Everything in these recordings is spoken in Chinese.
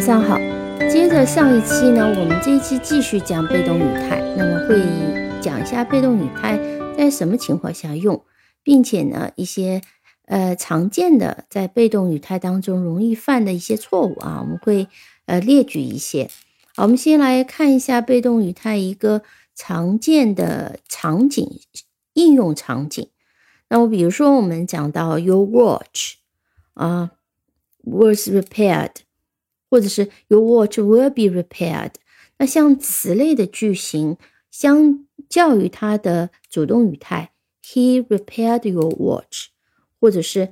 晚上好。接着上一期呢，我们这一期继续讲被动语态，那么会讲一下被动语态在什么情况下用，并且呢一些呃常见的在被动语态当中容易犯的一些错误啊，我们会呃列举一些。好，我们先来看一下被动语态一个常见的场景应用场景。那我比如说我们讲到 Your watch 啊，was repaired。或者是 Your watch will be repaired。那像此类的句型，相较于它的主动语态，He repaired your watch，或者是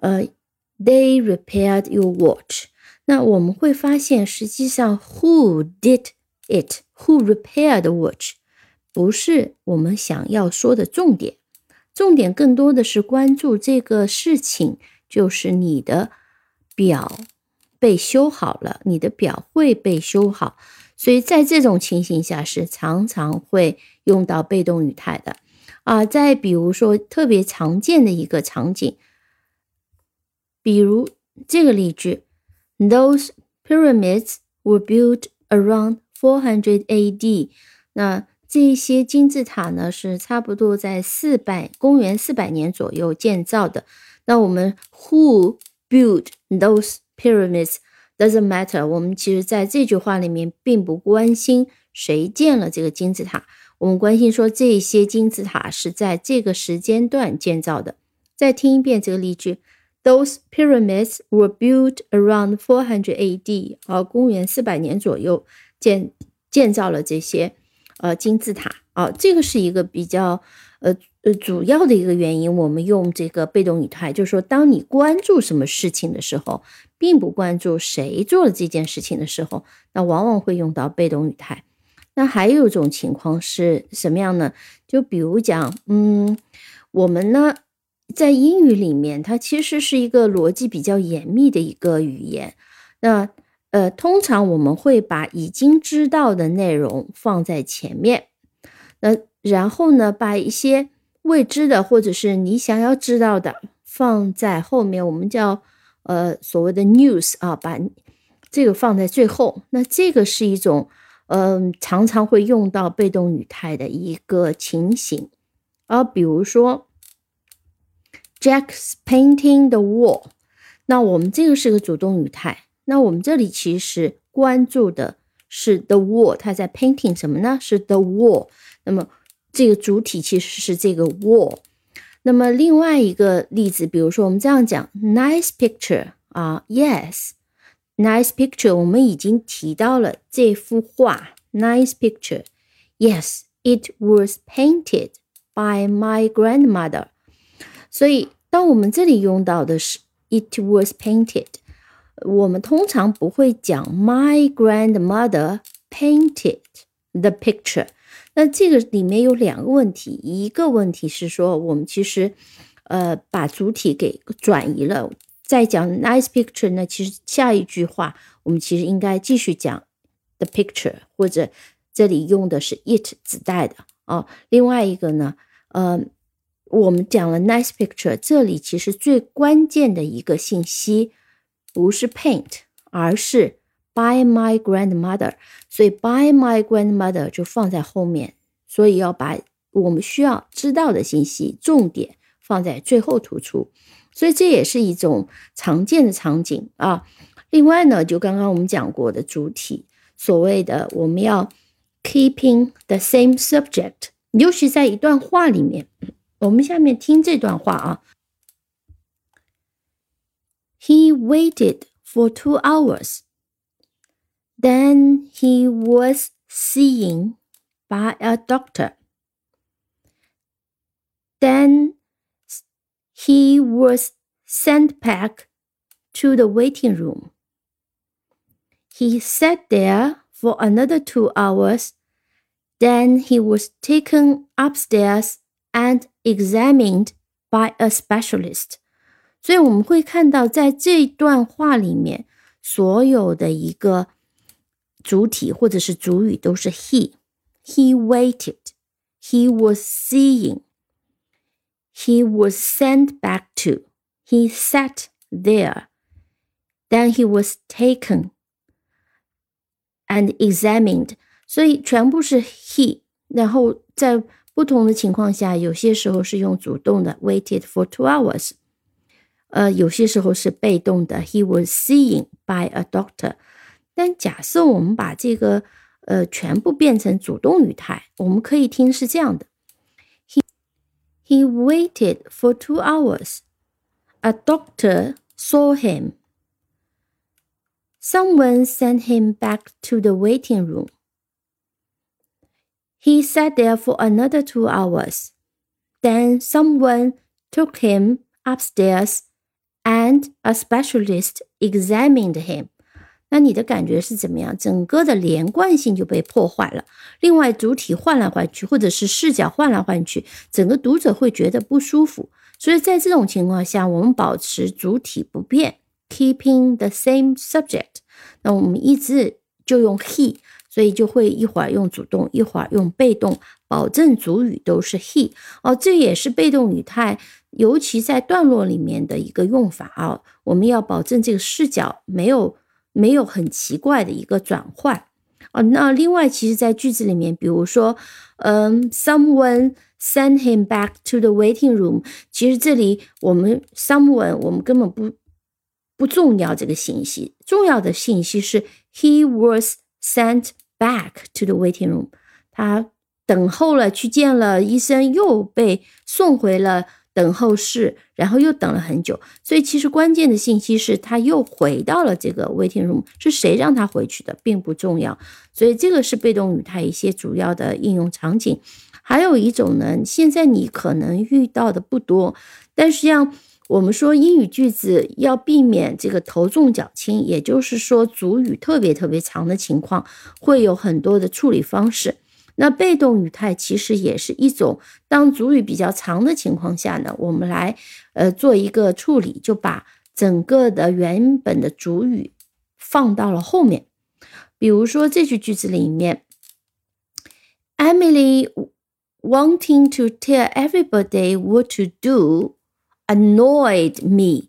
呃 They repaired your watch。那我们会发现，实际上 Who did it？Who repaired the watch？不是我们想要说的重点。重点更多的是关注这个事情，就是你的表。被修好了，你的表会被修好，所以在这种情形下是常常会用到被动语态的啊。再比如说特别常见的一个场景，比如这个例句：Those pyramids were built around 400 A.D. 那这些金字塔呢是差不多在四百公元四百年左右建造的。那我们 Who built those？Pyramids doesn't matter。我们其实在这句话里面并不关心谁建了这个金字塔，我们关心说这些金字塔是在这个时间段建造的。再听一遍这个例句：Those pyramids were built around 400 A.D. 啊，公元四百年左右建建造了这些呃金字塔啊。这个是一个比较呃。呃，主要的一个原因，我们用这个被动语态，就是说，当你关注什么事情的时候，并不关注谁做了这件事情的时候，那往往会用到被动语态。那还有一种情况是什么样呢？就比如讲，嗯，我们呢，在英语里面，它其实是一个逻辑比较严密的一个语言。那呃，通常我们会把已经知道的内容放在前面，那然后呢，把一些未知的，或者是你想要知道的，放在后面，我们叫呃所谓的 news 啊，把这个放在最后。那这个是一种嗯常常会用到被动语态的一个情形。啊，比如说 Jack's painting the wall，那我们这个是个主动语态。那我们这里其实关注的是 the wall，它在 painting 什么呢？是 the wall。那么这个主体其实是这个 wall。那么另外一个例子，比如说我们这样讲，nice picture 啊，yes，nice picture，我们已经提到了这幅画，nice picture。Yes，it was painted by my grandmother。所以当我们这里用到的是 it was painted，我们通常不会讲 my grandmother painted the picture。 那这个里面有两个问题，一个问题是说我们其实，呃，把主体给转移了。在讲 nice picture 呢，其实下一句话我们其实应该继续讲 the picture，或者这里用的是 it 指代的啊。另外一个呢，呃，我们讲了 nice picture，这里其实最关键的一个信息不是 paint，而是。By my grandmother，所以 by my grandmother 就放在后面，所以要把我们需要知道的信息重点放在最后突出，所以这也是一种常见的场景啊。另外呢，就刚刚我们讲过的主体，所谓的我们要 keeping the same subject，尤其在一段话里面，我们下面听这段话啊。He waited for two hours. Then he was seen by a doctor. Then he was sent back to the waiting room. He sat there for another two hours. Then he was taken upstairs and examined by a specialist. 所以我们会看到，在这段话里面，所有的一个 主体或者是主语都是 he。He waited. He was seeing. He was sent back to. He sat there. Then he was taken and examined，所以全部是 he。然后在不同的情况下，有些时候是用主动的 waited for two hours，呃，有些时候是被动的 he was seen by a doctor。 但假设我们把这个呃全部变成主动语态，我们可以听是这样的：he he waited for two hours。A doctor saw him. Someone sent him back to the waiting room. He sat there for another two hours. Then someone took him upstairs and a specialist examined him. 那你的感觉是怎么样？整个的连贯性就被破坏了。另外，主体换来换去，或者是视角换来换去，整个读者会觉得不舒服。所以在这种情况下，我们保持主体不变，keeping the same subject。那我们一直就用 he，所以就会一会儿用主动，一会儿用被动，保证主语都是 he。哦，这也是被动语态，尤其在段落里面的一个用法啊。我们要保证这个视角没有没有很奇怪的一个转换。哦，那另外，其实，在句子里面，比如说，嗯，someone。Send him back to the waiting room。其实这里我们 someone 我们根本不不重要这个信息，重要的信息是 he was sent back to the waiting room。他等候了，去见了医生，又被送回了等候室，然后又等了很久。所以其实关键的信息是他又回到了这个 waiting room。是谁让他回去的，并不重要。所以这个是被动语态一些主要的应用场景。还有一种呢，现在你可能遇到的不多，但是像我们说英语句子要避免这个头重脚轻，也就是说主语特别特别长的情况，会有很多的处理方式。那被动语态其实也是一种，当主语比较长的情况下呢，我们来呃做一个处理，就把整个的原本的主语放到了后面。比如说这句句子里面，Emily。wanting to tell everybody what to do annoyed me。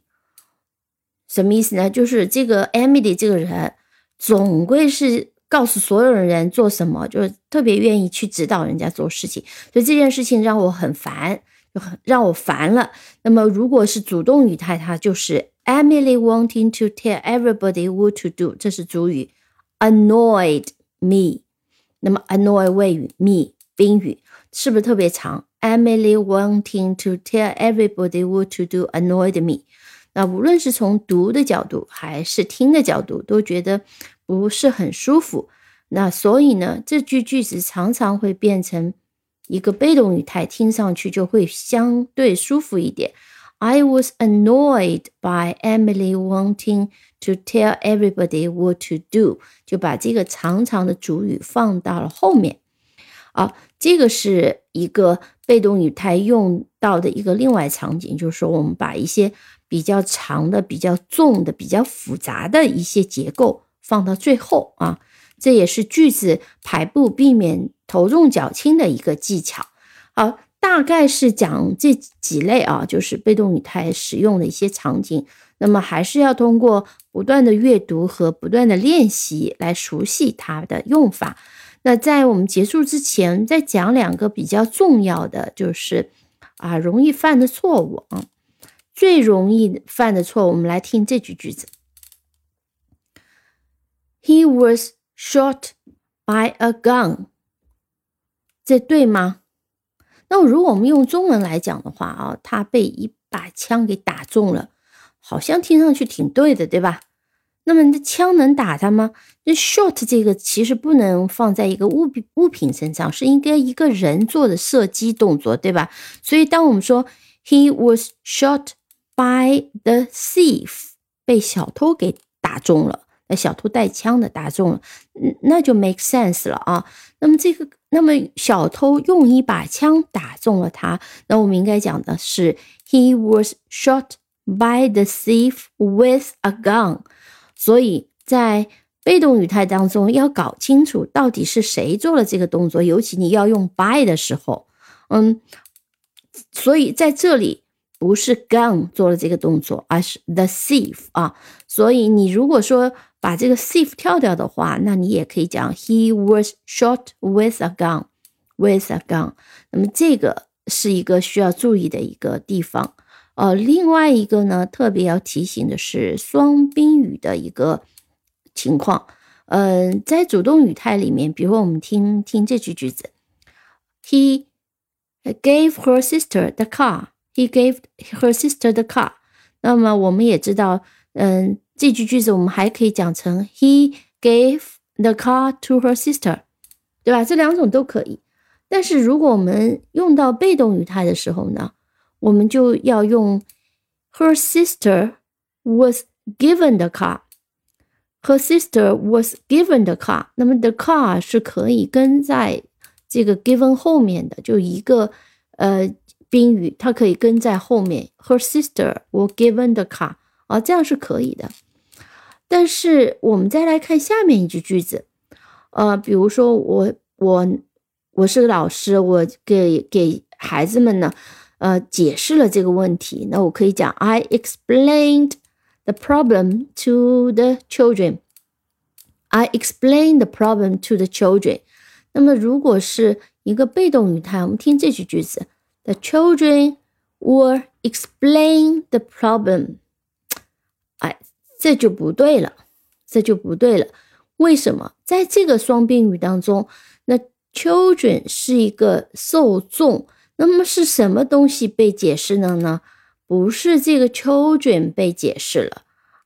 什么意思呢？就是这个 Emily 这个人总归是告诉所有人做什么，就是特别愿意去指导人家做事情，所以这件事情让我很烦，就很让我烦了。那么如果是主动语态，它就是 Emily wanting to tell everybody what to do，这是主语，annoyed me。那么 annoy 谓语，me 宾语。是不是特别长？Emily wanting to tell everybody what to do annoyed me。那无论是从读的角度还是听的角度，都觉得不是很舒服。那所以呢，这句句子常常会变成一个被动语态，听上去就会相对舒服一点。I was annoyed by Emily wanting to tell everybody what to do，就把这个长长的主语放到了后面。啊，这个是一个被动语态用到的一个另外场景，就是说我们把一些比较长的、比较重的、比较复杂的一些结构放到最后啊，这也是句子排布避免头重脚轻的一个技巧。好，大概是讲这几类啊，就是被动语态使用的一些场景。那么还是要通过不断的阅读和不断的练习来熟悉它的用法。那在我们结束之前，再讲两个比较重要的，就是啊，容易犯的错误啊，最容易犯的错误，我们来听这句句子：He was shot by a gun。这对吗？那如果我们用中文来讲的话啊，他被一把枪给打中了，好像听上去挺对的，对吧？那么，你的枪能打他吗？那 shot 这个其实不能放在一个物品物品身上，是应该一个人做的射击动作，对吧？所以，当我们说 he was shot by the thief，被小偷给打中了，小偷带枪的打中了，那就 make sense 了啊。那么这个，那么小偷用一把枪打中了他，那我们应该讲的是 he was shot by the thief with a gun。所以在被动语态当中，要搞清楚到底是谁做了这个动作，尤其你要用 by 的时候，嗯，所以在这里不是 gun 做了这个动作，而是 the thief 啊。所以你如果说把这个 thief 跳掉的话，那你也可以讲 he was shot with a gun with a gun。那么这个是一个需要注意的一个地方。呃，另外一个呢，特别要提醒的是双宾语的一个情况。嗯，在主动语态里面，比如我们听听这句句子，He gave her sister the car. He gave her sister the car. 那么我们也知道，嗯，这句句子我们还可以讲成 He gave the car to her sister，对吧？这两种都可以。但是如果我们用到被动语态的时候呢？我们就要用 her sister was given the car。her sister was given the car。那么 the car 是可以跟在这个 given 后面的，就一个呃宾语，它可以跟在后面。her sister was given the car 啊，这样是可以的。但是我们再来看下面一句句子，呃，比如说我我我是个老师，我给给孩子们呢。呃，解释了这个问题，那我可以讲 I explained the problem to the children. I explained the problem to the children. 那么如果是一个被动语态，我们听这句句子：The children were explain the problem. 哎，这就不对了，这就不对了。为什么？在这个双宾语当中，那 children 是一个受众。那么是什么东西被解释了呢？不是这个 children 被解释了，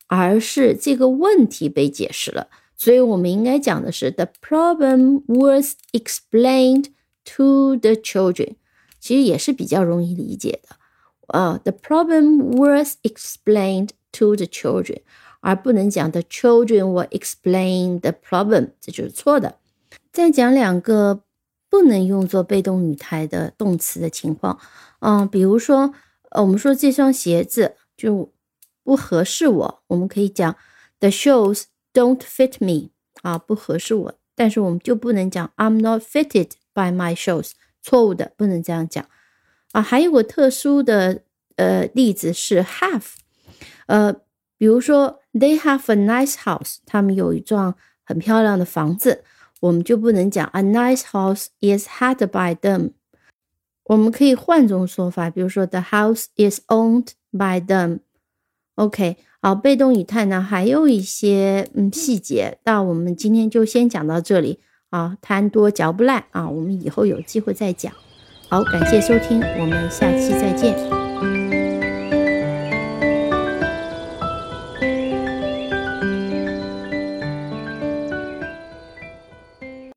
而是这个问题被解释了。所以我们应该讲的是 the problem was explained to the children，其实也是比较容易理解的啊。The problem was explained to the children，而不能讲 the children were explain the problem，这就是错的。再讲两个。不能用作被动语态的动词的情况，嗯，比如说，呃，我们说这双鞋子就不合适我，我们可以讲 The shoes don't fit me，啊，不合适我，但是我们就不能讲 I'm not fitted by my shoes，错误的，不能这样讲，啊，还有个特殊的呃例子是 have，呃，比如说 They have a nice house，他们有一幢很漂亮的房子。我们就不能讲 a nice house is had by them，我们可以换种说法，比如说 the house is owned by them。OK，好，被动语态呢还有一些嗯细节，那我们今天就先讲到这里啊，贪多嚼不烂啊，我们以后有机会再讲。好，感谢收听，我们下期再见。